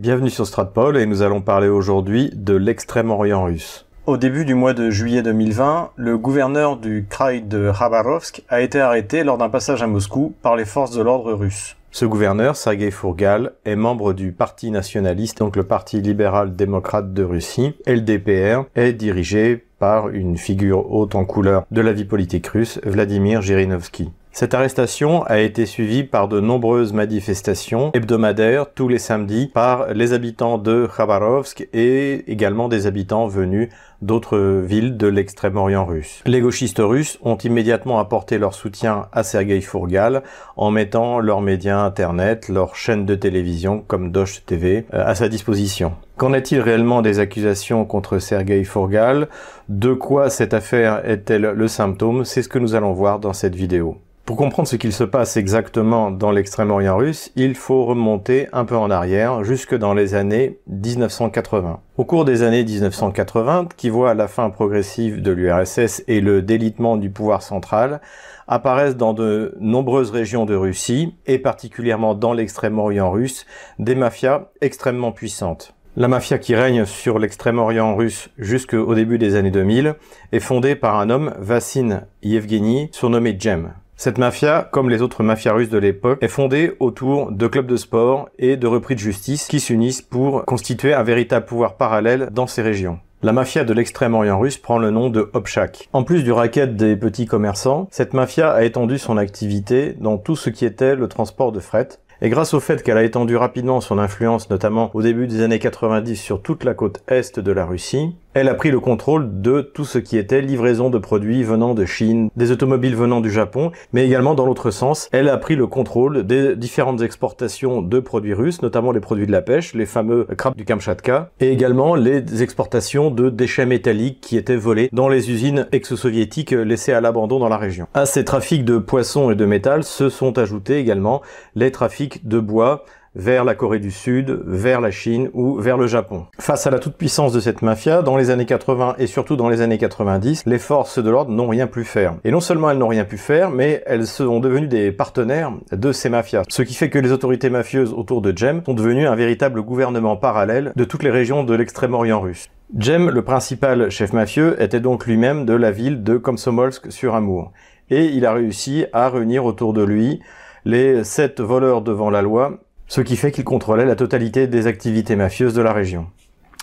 Bienvenue sur Stratpol et nous allons parler aujourd'hui de l'extrême-orient russe. Au début du mois de juillet 2020, le gouverneur du Krai de Khabarovsk a été arrêté lors d'un passage à Moscou par les forces de l'ordre russe. Ce gouverneur, Sergei Fourgal, est membre du Parti nationaliste, donc le Parti libéral-démocrate de Russie, LDPR, est dirigé par une figure haute en couleur de la vie politique russe, Vladimir Zhirinovsky. Cette arrestation a été suivie par de nombreuses manifestations hebdomadaires tous les samedis par les habitants de Khabarovsk et également des habitants venus d'autres villes de l'extrême-orient russe. Les gauchistes russes ont immédiatement apporté leur soutien à Sergei Fourgal en mettant leurs médias internet, leurs chaînes de télévision comme Dosh TV euh, à sa disposition. Qu'en est-il réellement des accusations contre Sergei Fourgal? De quoi cette affaire est-elle le symptôme? C'est ce que nous allons voir dans cette vidéo. Pour comprendre ce qu'il se passe exactement dans l'extrême-orient russe, il faut remonter un peu en arrière, jusque dans les années 1980. Au cours des années 1980, qui voient la fin progressive de l'URSS et le délitement du pouvoir central, apparaissent dans de nombreuses régions de Russie, et particulièrement dans l'extrême-orient russe, des mafias extrêmement puissantes. La mafia qui règne sur l'extrême-orient russe jusqu'au début des années 2000 est fondée par un homme, Vassin Yevgeny, surnommé Jem. Cette mafia, comme les autres mafias russes de l'époque, est fondée autour de clubs de sport et de repris de justice qui s'unissent pour constituer un véritable pouvoir parallèle dans ces régions. La mafia de l'extrême-orient russe prend le nom de Obchak. En plus du racket des petits commerçants, cette mafia a étendu son activité dans tout ce qui était le transport de fret, et grâce au fait qu'elle a étendu rapidement son influence, notamment au début des années 90 sur toute la côte est de la Russie, elle a pris le contrôle de tout ce qui était livraison de produits venant de Chine, des automobiles venant du Japon, mais également dans l'autre sens, elle a pris le contrôle des différentes exportations de produits russes, notamment les produits de la pêche, les fameux crabes du Kamchatka, et également les exportations de déchets métalliques qui étaient volés dans les usines ex-soviétiques laissées à l'abandon dans la région. À ces trafics de poissons et de métal se sont ajoutés également les trafics de bois, vers la Corée du Sud, vers la Chine ou vers le Japon. Face à la toute-puissance de cette mafia, dans les années 80 et surtout dans les années 90, les forces de l'ordre n'ont rien pu faire. Et non seulement elles n'ont rien pu faire, mais elles sont devenues des partenaires de ces mafias. Ce qui fait que les autorités mafieuses autour de Jem sont devenues un véritable gouvernement parallèle de toutes les régions de l'extrême-orient russe. Jem, le principal chef mafieux, était donc lui-même de la ville de Komsomolsk sur Amour. Et il a réussi à réunir autour de lui les sept voleurs devant la loi ce qui fait qu'il contrôlait la totalité des activités mafieuses de la région.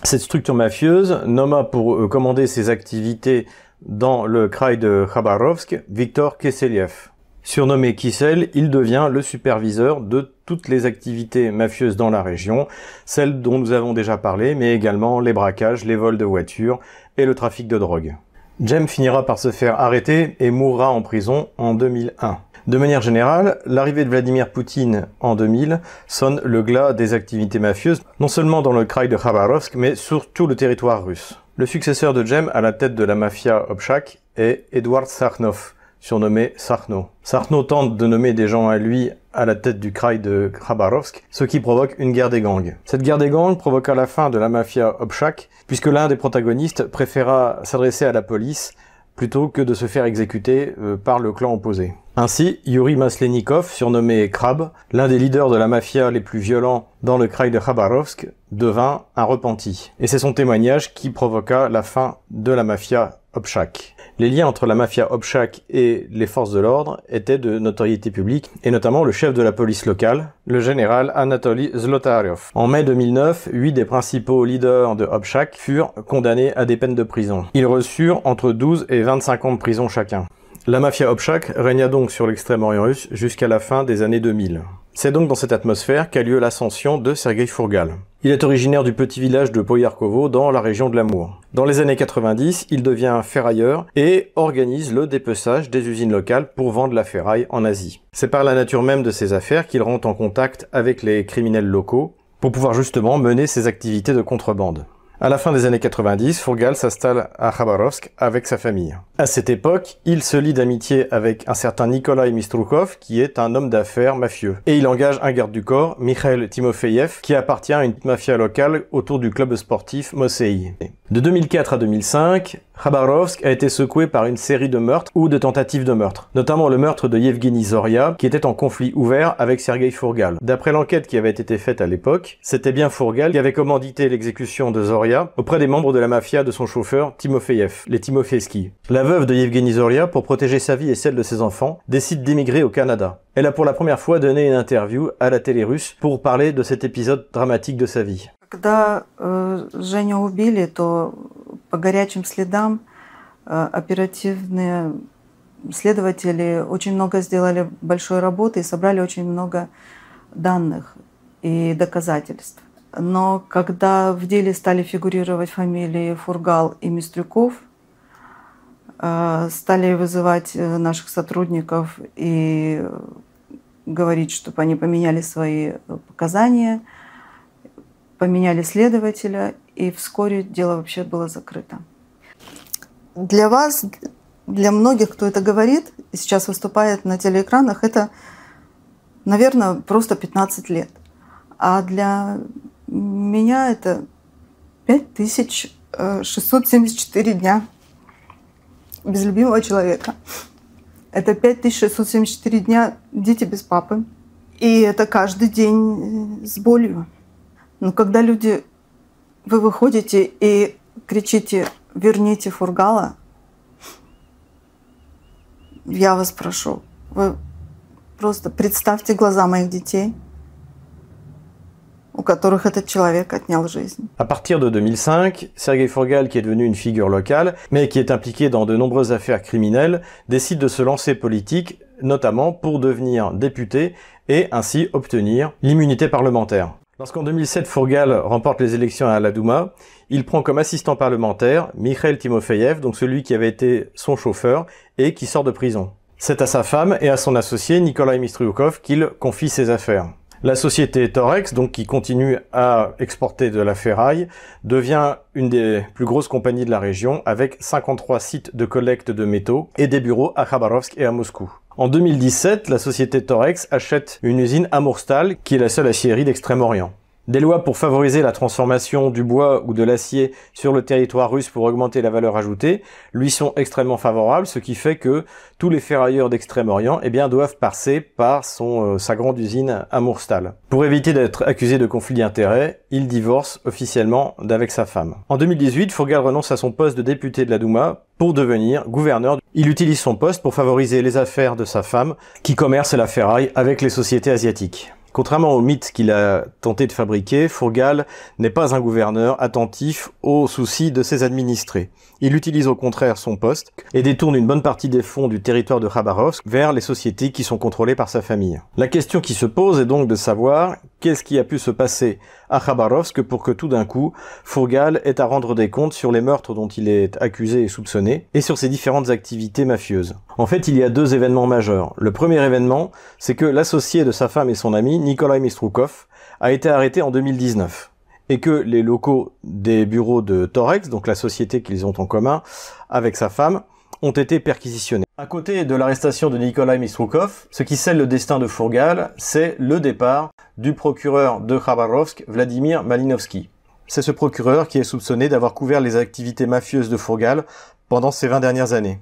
Cette structure mafieuse nomma pour euh, commander ses activités dans le Krai de Khabarovsk Viktor Keseliev. Surnommé Kissel, il devient le superviseur de toutes les activités mafieuses dans la région, celles dont nous avons déjà parlé, mais également les braquages, les vols de voitures et le trafic de drogue. Jem finira par se faire arrêter et mourra en prison en 2001. De manière générale, l'arrivée de Vladimir Poutine en 2000 sonne le glas des activités mafieuses, non seulement dans le Krai de Khabarovsk, mais sur tout le territoire russe. Le successeur de Jem à la tête de la mafia Obchak est Edward Sarnov, surnommé Sarno. Sarno tente de nommer des gens à lui à la tête du Krai de Khabarovsk, ce qui provoque une guerre des gangs. Cette guerre des gangs provoqua la fin de la mafia Obchak, puisque l'un des protagonistes préféra s'adresser à la police plutôt que de se faire exécuter euh, par le clan opposé. Ainsi, Yuri Maslenikov, surnommé Krab, l'un des leaders de la mafia les plus violents dans le Krai de Khabarovsk, devint un repenti. Et c'est son témoignage qui provoqua la fin de la mafia Les liens entre la mafia Obchak et les forces de l'ordre étaient de notoriété publique, et notamment le chef de la police locale, le général Anatoly Zlotaryov. En mai 2009, huit des principaux leaders de Obchak furent condamnés à des peines de prison. Ils reçurent entre 12 et 25 ans de prison chacun. La mafia Obchak régna donc sur l'extrême-orient russe jusqu'à la fin des années 2000. C'est donc dans cette atmosphère qu'a lieu l'ascension de Sergei Fourgal. Il est originaire du petit village de Poyarkovo dans la région de l'Amour. Dans les années 90, il devient ferrailleur et organise le dépeçage des usines locales pour vendre la ferraille en Asie. C'est par la nature même de ses affaires qu'il rentre en contact avec les criminels locaux pour pouvoir justement mener ses activités de contrebande. À la fin des années 90, Fourgal s'installe à Khabarovsk avec sa famille. À cette époque, il se lie d'amitié avec un certain Nikolai Mistrukov, qui est un homme d'affaires mafieux. Et il engage un garde du corps, Mikhail Timofeyev, qui appartient à une mafia locale autour du club sportif Mosei. De 2004 à 2005, Khabarovsk a été secoué par une série de meurtres ou de tentatives de meurtre, notamment le meurtre de Yevgeny Zoria, qui était en conflit ouvert avec Sergei Fourgal. D'après l'enquête qui avait été faite à l'époque, c'était bien Fourgal qui avait commandité l'exécution de Zoria auprès des membres de la mafia de son chauffeur Timofeyev, les Timofeevski. La veuve de Yevgeny Zoria, pour protéger sa vie et celle de ses enfants, décide d'émigrer au Canada. Elle a pour la première fois donné une interview à la télé russe pour parler de cet épisode dramatique de sa vie. Когда э, Женю убили, то По горячим следам э, оперативные следователи очень много сделали большой работы и собрали очень много данных и доказательств. Но когда в деле стали фигурировать фамилии Фургал и Мистрюков, э, стали вызывать наших сотрудников и говорить, чтобы они поменяли свои показания – поменяли следователя, и вскоре дело вообще было закрыто. Для вас, для многих, кто это говорит и сейчас выступает на телеэкранах, это, наверное, просто 15 лет. А для меня это 5674 дня без любимого человека. Это 5674 дня дети без папы. И это каждый день с болью. Но когда люди, вы выходите и кричите «верните Фургала», я вас прошу, вы просто представьте глаза моих детей, у которых этот человек отнял жизнь. À partir de 2005, Sergei Furgal, qui est devenu une figure locale, mais qui est impliqué dans de nombreuses affaires criminelles, décide de se lancer politique, notamment pour devenir député et ainsi obtenir l'immunité parlementaire. Lorsqu'en 2007 Fourgal remporte les élections à la Douma, il prend comme assistant parlementaire Mikhail Timofeyev, donc celui qui avait été son chauffeur et qui sort de prison. C'est à sa femme et à son associé Nikolai Mistryukov qu'il confie ses affaires. La société Torex, donc qui continue à exporter de la ferraille, devient une des plus grosses compagnies de la région avec 53 sites de collecte de métaux et des bureaux à Khabarovsk et à Moscou. En 2017, la société Torex achète une usine à Murstal, qui est la seule aciérie d'Extrême-Orient. Des lois pour favoriser la transformation du bois ou de l'acier sur le territoire russe pour augmenter la valeur ajoutée lui sont extrêmement favorables, ce qui fait que tous les ferrailleurs d'Extrême-Orient eh bien, doivent passer par son, euh, sa grande usine à Murstal. Pour éviter d'être accusé de conflit d'intérêts, il divorce officiellement d'avec sa femme. En 2018, Fourgal renonce à son poste de député de la Douma pour devenir gouverneur. Il utilise son poste pour favoriser les affaires de sa femme qui commerce la ferraille avec les sociétés asiatiques. Contrairement au mythe qu'il a tenté de fabriquer, Fourgal n'est pas un gouverneur attentif aux soucis de ses administrés. Il utilise au contraire son poste et détourne une bonne partie des fonds du territoire de Khabarovsk vers les sociétés qui sont contrôlées par sa famille. La question qui se pose est donc de savoir qu'est-ce qui a pu se passer à Khabarovsk pour que tout d'un coup, Fourgal ait à rendre des comptes sur les meurtres dont il est accusé et soupçonné et sur ses différentes activités mafieuses. En fait, il y a deux événements majeurs. Le premier événement, c'est que l'associé de sa femme et son ami, Nikolai Mistrukov, a été arrêté en 2019 et que les locaux des bureaux de Torex, donc la société qu'ils ont en commun avec sa femme, ont été perquisitionnés. À côté de l'arrestation de Nikolai Mistrukov, ce qui scelle le destin de Fourgal, c'est le départ du procureur de Khabarovsk, Vladimir Malinovski. C'est ce procureur qui est soupçonné d'avoir couvert les activités mafieuses de Fourgal pendant ces 20 dernières années.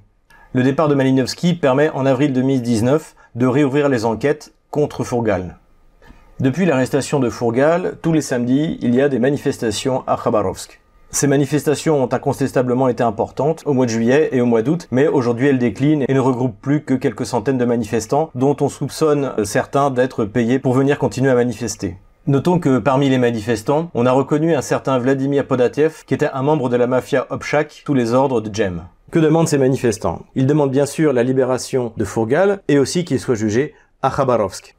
Le départ de Malinovski permet en avril 2019 de réouvrir les enquêtes contre Fourgal. Depuis l'arrestation de Fourgal, tous les samedis, il y a des manifestations à Khabarovsk. Ces manifestations ont incontestablement été importantes au mois de juillet et au mois d'août, mais aujourd'hui elles déclinent et ne regroupent plus que quelques centaines de manifestants dont on soupçonne certains d'être payés pour venir continuer à manifester. Notons que parmi les manifestants, on a reconnu un certain Vladimir Podatiev qui était un membre de la mafia Obchak, tous les ordres de Jem. Que demandent ces manifestants? Ils demandent bien sûr la libération de Fourgal et aussi qu'il soit jugé à.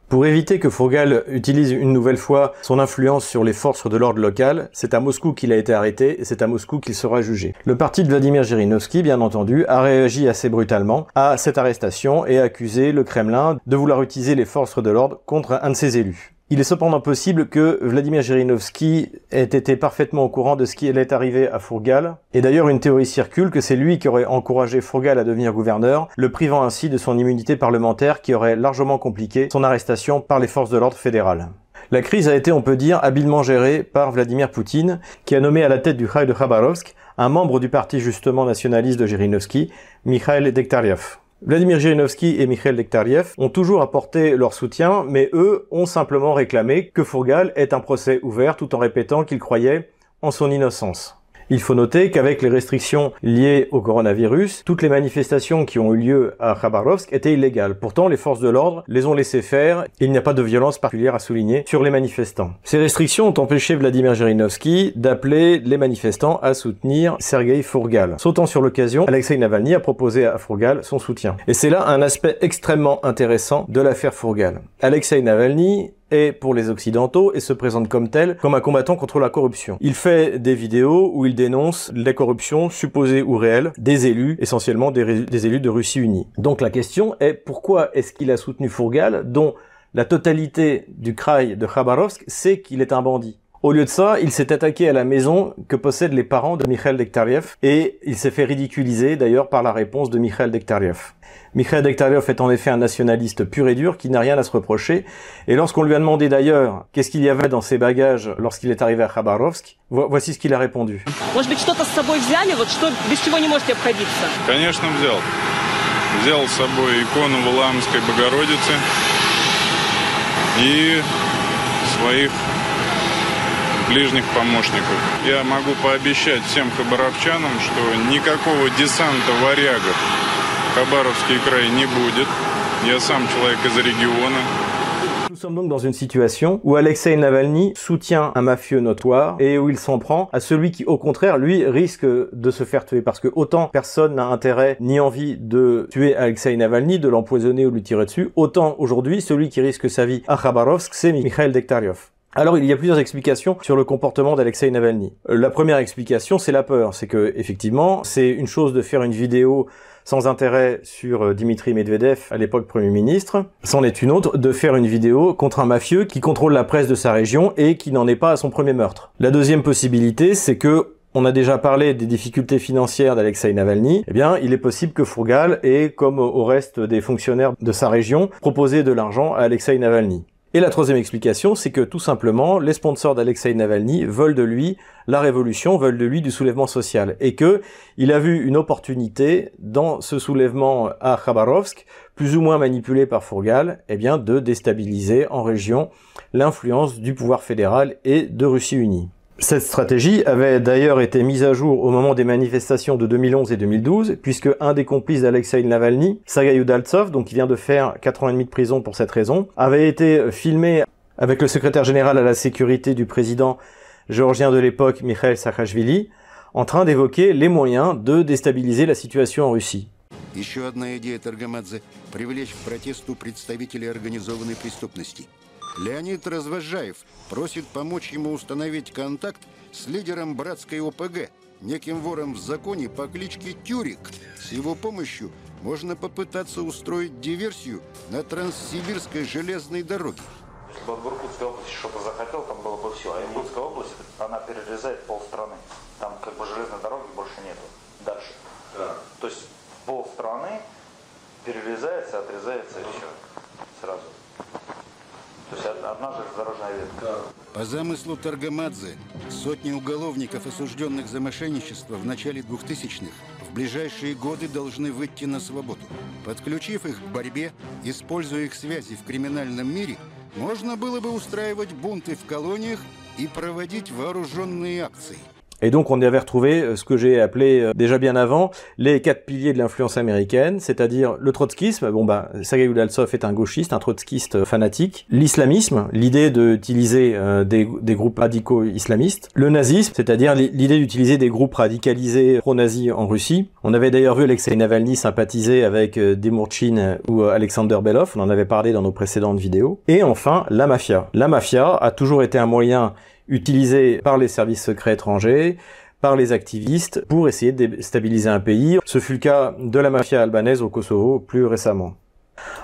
Pour éviter que Fourgal utilise une nouvelle fois son influence sur les forces de l'ordre local, c'est à Moscou qu'il a été arrêté et c'est à Moscou qu'il sera jugé. Le parti de Vladimir Zhirinovsky, bien entendu, a réagi assez brutalement à cette arrestation et a accusé le Kremlin de vouloir utiliser les forces de l'ordre contre un de ses élus. Il est cependant possible que Vladimir Zhirinovsky ait été parfaitement au courant de ce qui allait arriver à Fourgal. Et d'ailleurs, une théorie circule que c'est lui qui aurait encouragé Fourgal à devenir gouverneur, le privant ainsi de son immunité parlementaire qui aurait largement compliqué son arrestation par les forces de l'ordre fédérales. La crise a été, on peut dire, habilement gérée par Vladimir Poutine, qui a nommé à la tête du Khaï de Khabarovsk un membre du parti justement nationaliste de Jirinovski, Mikhail Dektariev. Vladimir Jirinovski et Mikhail Dektariev ont toujours apporté leur soutien, mais eux ont simplement réclamé que Fourgal ait un procès ouvert tout en répétant qu'ils croyaient en son innocence. Il faut noter qu'avec les restrictions liées au coronavirus, toutes les manifestations qui ont eu lieu à Khabarovsk étaient illégales. Pourtant, les forces de l'ordre les ont laissées faire il n'y a pas de violence particulière à souligner sur les manifestants. Ces restrictions ont empêché Vladimir Jirinovski d'appeler les manifestants à soutenir Sergei Fourgal. Sautant sur l'occasion, Alexei Navalny a proposé à Fourgal son soutien. Et c'est là un aspect extrêmement intéressant de l'affaire Fourgal. Alexei Navalny est pour les Occidentaux et se présente comme tel, comme un combattant contre la corruption. Il fait des vidéos où il dénonce les corruptions supposées ou réelles des élus, essentiellement des, élus de Russie unie. Donc la question est pourquoi est-ce qu'il a soutenu Fourgal, dont la totalité du kraï de Khabarovsk sait qu'il est un bandit? au lieu de ça, il s'est attaqué à la maison que possèdent les parents de Mikhail Dektariev et il s'est fait ridiculiser d'ailleurs par la réponse de Mikhail Dektariev. Mikhail Dektariev est en effet un nationaliste pur et dur qui n'a rien à se reprocher. Et lorsqu'on lui a demandé d'ailleurs qu'est-ce qu'il y avait dans ses bagages lorsqu'il est arrivé à Khabarovsk, voici ce qu'il a répondu. Конечно, взял. Взял с собой икону Валаамской Богородицы и своих ближних помощников. Я могу пообещать всем хабаровчанам, что никакого десанта варягов Хабаровский край не будет. Я сам человек из региона. Nous sommes donc dans une situation où Alexei Navalny soutient un mafieux notoire et où il s'en prend à celui qui, au contraire, lui, risque de se faire tuer. Parce que autant personne n'a intérêt ni envie de tuer Alexei Navalny, de l'empoisonner ou de lui tirer dessus, autant aujourd'hui, celui qui risque sa vie à Khabarovsk, c'est Mikhail Dektaryov. Alors, il y a plusieurs explications sur le comportement d'Alexei Navalny. Euh, la première explication, c'est la peur. C'est que, effectivement, c'est une chose de faire une vidéo sans intérêt sur euh, Dimitri Medvedev, à l'époque Premier ministre. C'en est une autre de faire une vidéo contre un mafieux qui contrôle la presse de sa région et qui n'en est pas à son premier meurtre. La deuxième possibilité, c'est que on a déjà parlé des difficultés financières d'Alexei Navalny. Eh bien, il est possible que Fourgal ait, comme au reste des fonctionnaires de sa région, proposé de l'argent à Alexei Navalny. Et la troisième explication, c'est que tout simplement, les sponsors d'Alexei Navalny veulent de lui la révolution, veulent de lui du soulèvement social. Et que il a vu une opportunité dans ce soulèvement à Khabarovsk, plus ou moins manipulé par Fourgal, eh bien, de déstabiliser en région l'influence du pouvoir fédéral et de Russie unie. Cette stratégie avait d'ailleurs été mise à jour au moment des manifestations de 2011 et 2012, puisque un des complices d'Alexei Navalny, Sergei Udaltsov, donc qui vient de faire 4 ans et demi de prison pour cette raison, avait été filmé avec le secrétaire général à la sécurité du président géorgien de l'époque, Mikhail Saakashvili, en train d'évoquer les moyens de déstabiliser la situation en Russie. Леонид Развожаев просит помочь ему установить контакт с лидером братской ОПГ, неким вором в законе по кличке Тюрик. С его помощью можно попытаться устроить диверсию на Транссибирской железной дороге. Если бы в Иркутской области что-то захотел, там было бы все. А Иркутская область, она перерезает полстраны. Там как бы железной дороги больше нету. Дальше. Да. То есть полстраны перерезается, отрезается и все. Сразу. По замыслу Таргамадзе, сотни уголовников, осужденных за мошенничество в начале 2000-х, в ближайшие годы должны выйти на свободу. Подключив их к борьбе, используя их связи в криминальном мире, можно было бы устраивать бунты в колониях и проводить вооруженные акции – Et donc on avait retrouvé euh, ce que j'ai appelé euh, déjà bien avant les quatre piliers de l'influence américaine, c'est-à-dire le trotskisme, bon bah Sergei Udaltsov est un gauchiste, un trotskiste euh, fanatique, l'islamisme, l'idée d'utiliser des, des, groupes radicaux islamistes, le nazisme, c'est-à-dire l'idée d'utiliser des groupes radicalisés pro-nazis en Russie. On avait d'ailleurs vu Alexei Navalny sympathiser avec Demurchin ou Alexander Belov, on en avait parlé dans nos précédentes vidéos. Et enfin, la mafia. La mafia a toujours été un moyen utilisé par les services secrets étrangers, par les activistes, pour essayer de déstabiliser un pays. Ce fut le cas de la mafia albanaise au Kosovo plus récemment.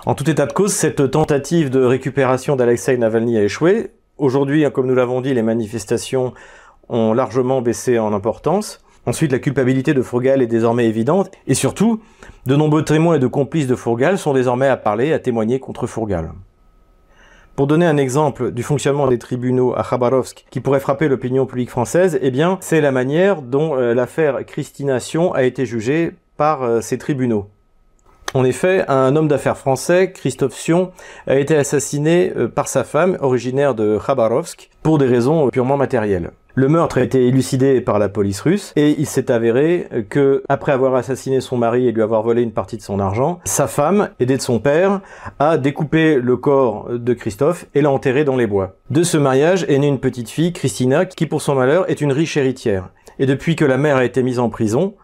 En tout état de cause, cette tentative de récupération d'Alexei Navalny a échoué. Aujourd'hui, comme nous l'avons dit, les manifestations ont largement baissé en importance. Ensuite, la culpabilité de Fourgal est désormais évidente. Et surtout, de nombreux témoins et de complices de Fourgal sont désormais à parler, à témoigner contre Fourgal. Pour donner un exemple du fonctionnement des tribunaux à Khabarovsk qui pourrait frapper l'opinion publique française, eh bien, c'est la manière dont euh, l'affaire Christination a été jugée par euh, ces tribunaux. En effet, un homme d'affaires français, Christophe Sion, a été assassiné euh, par sa femme, originaire de Khabarovsk, pour des raisons purement matérielles. Le meurtre a été élucidé par la police russe et il s'est avéré que, après avoir assassiné son mari et lui avoir volé une partie de son argent, sa femme, aidée de son père, a découpé le corps de Christophe et l'a enterré dans les bois. De ce mariage est née une petite fille, Christina, qui pour son malheur est une riche héritière. Et depuis que la mère a été mise en prison,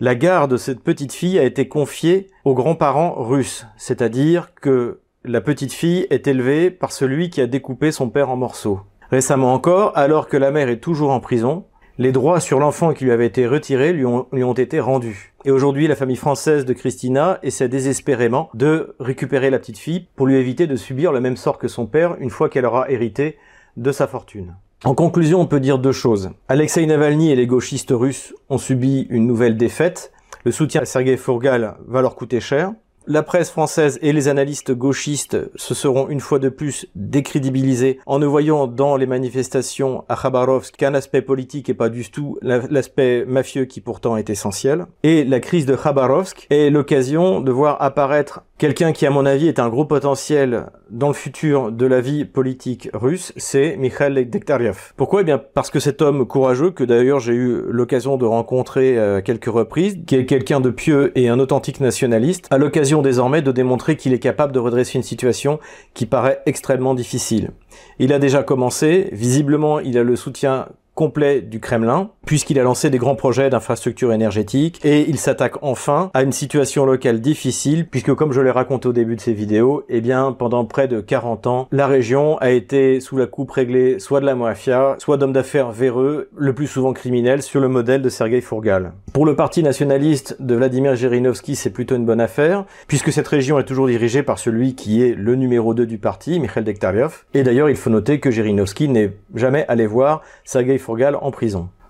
la garde de cette petite fille a été confiée aux grands-parents russes, c'est-à-dire que la petite fille est élevée par celui qui a découpé son père en morceaux. Récemment encore, alors que la mère est toujours en prison, les droits sur l'enfant qui lui avaient été retirés lui ont, lui ont été rendus. Et aujourd'hui, la famille française de Christina essaie désespérément de récupérer la petite fille pour lui éviter de subir le même sort que son père une fois qu'elle aura hérité de sa fortune. En conclusion, on peut dire deux choses. Alexei Navalny et les gauchistes russes ont subi une nouvelle défaite. Le soutien à Sergei Fourgal va leur coûter cher. La presse française et les analystes gauchistes se seront une fois de plus décrédibilisés en ne voyant dans les manifestations à Khabarovsk qu'un aspect politique et pas du tout l'aspect mafieux qui pourtant est essentiel. Et la crise de Khabarovsk est l'occasion de voir apparaître quelqu'un qui à mon avis est un gros potentiel dans le futur de la vie politique russe, c'est Mikhail Dektariev. Pourquoi? Eh bien parce que cet homme courageux, que d'ailleurs j'ai eu l'occasion de rencontrer à quelques reprises, qui est quelqu'un de pieux et un authentique nationaliste, a l'occasion désormais de démontrer qu'il est capable de redresser une situation qui paraît extrêmement difficile. Il a déjà commencé, visiblement il a le soutien complet du Kremlin, puisqu'il a lancé des grands projets d'infrastructures énergétiques, et il s'attaque enfin à une situation locale difficile, puisque comme je l'ai raconté au début de ces vidéos, eh bien, pendant près de 40 ans, la région a été sous la coupe réglée soit de la mafia, soit d'hommes d'affaires véreux, le plus souvent criminels, sur le modèle de Sergei Fourgal. Pour le parti nationaliste de Vladimir Zhirinovsky, c'est plutôt une bonne affaire, puisque cette région est toujours dirigée par celui qui est le numéro 2 du parti, Mikhail Dektariev, et d'ailleurs il faut noter que Zhirinovsky n'est jamais allé voir Sergei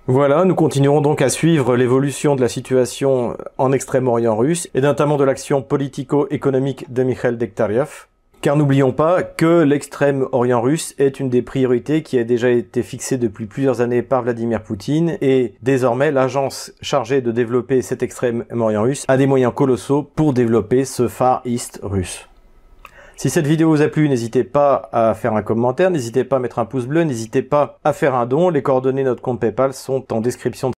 Voilà, nous continuerons donc à suivre l'évolution de la situation en Extrême-Orient russe et notamment de l'action politico-économique de Mikhail Dektariev. Car n'oublions pas que l'extrême-orient russe est une des priorités qui a déjà été fixée depuis plusieurs années par Vladimir Poutine et désormais l'agence chargée de développer cet extrême-orient russe a des moyens colossaux pour développer ce Far East russe. Si cette vidéo vous a plu, n'hésitez pas à faire un commentaire, n'hésitez pas à mettre un pouce bleu, n'hésitez pas à faire un don. Les coordonnées de notre compte PayPal sont en description.